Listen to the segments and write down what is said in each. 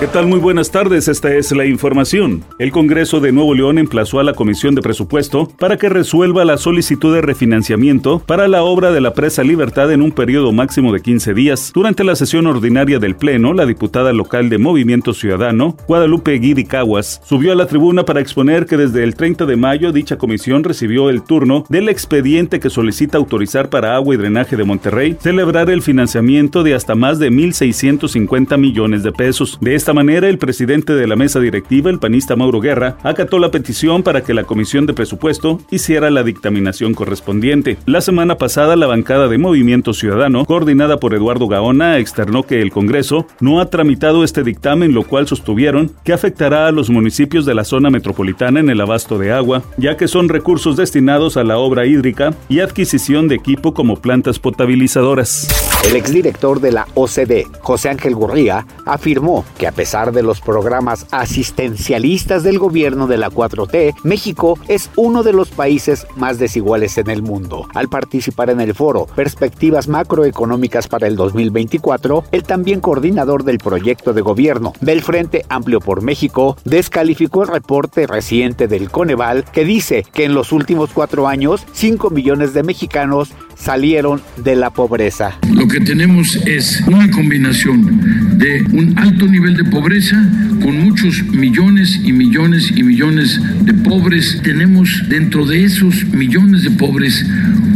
¿Qué tal? Muy buenas tardes, esta es la información. El Congreso de Nuevo León emplazó a la Comisión de Presupuesto para que resuelva la solicitud de refinanciamiento para la obra de la presa Libertad en un periodo máximo de 15 días. Durante la sesión ordinaria del Pleno, la diputada local de Movimiento Ciudadano, Guadalupe Guidi Caguas, subió a la tribuna para exponer que desde el 30 de mayo dicha comisión recibió el turno del expediente que solicita autorizar para agua y drenaje de Monterrey celebrar el financiamiento de hasta más de 1.650 millones de pesos. De esta esta manera, el presidente de la mesa directiva, el panista Mauro Guerra, acató la petición para que la Comisión de Presupuesto hiciera la dictaminación correspondiente. La semana pasada, la bancada de Movimiento Ciudadano, coordinada por Eduardo Gaona, externó que el Congreso no ha tramitado este dictamen, lo cual sostuvieron que afectará a los municipios de la zona metropolitana en el abasto de agua, ya que son recursos destinados a la obra hídrica y adquisición de equipo como plantas potabilizadoras. El exdirector de la OCDE, José Ángel Gurría, afirmó que a pesar de los programas asistencialistas del gobierno de la 4T, México es uno de los países más desiguales en el mundo. Al participar en el foro Perspectivas Macroeconómicas para el 2024, el también coordinador del proyecto de gobierno del Frente Amplio por México descalificó el reporte reciente del Coneval que dice que en los últimos cuatro años 5 millones de mexicanos salieron de la pobreza. Lo que tenemos es una combinación de un alto nivel de pobreza con muchos millones y millones y millones de pobres. Tenemos dentro de esos millones de pobres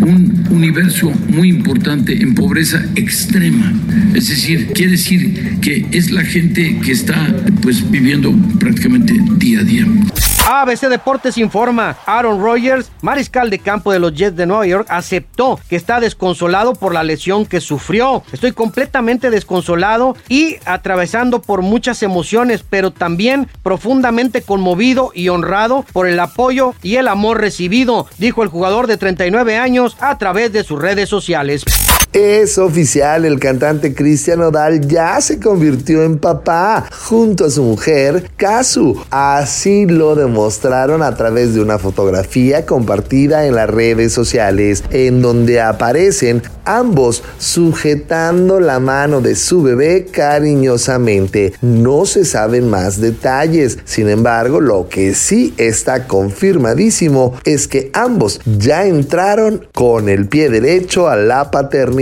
un universo muy importante en pobreza extrema. Es decir, quiere decir que es la gente que está pues viviendo prácticamente día a día. ABC Deportes informa, Aaron Rodgers, mariscal de campo de los Jets de Nueva York, aceptó que está desconsolado por la lesión que sufrió. Estoy completamente desconsolado y atravesando por muchas emociones, pero también profundamente conmovido y honrado por el apoyo y el amor recibido, dijo el jugador de 39 años a través de sus redes sociales. Es oficial, el cantante Cristian Odal ya se convirtió en papá junto a su mujer, Kazu. Así lo demostraron a través de una fotografía compartida en las redes sociales, en donde aparecen ambos sujetando la mano de su bebé cariñosamente. No se saben más detalles, sin embargo, lo que sí está confirmadísimo es que ambos ya entraron con el pie derecho a la paternidad.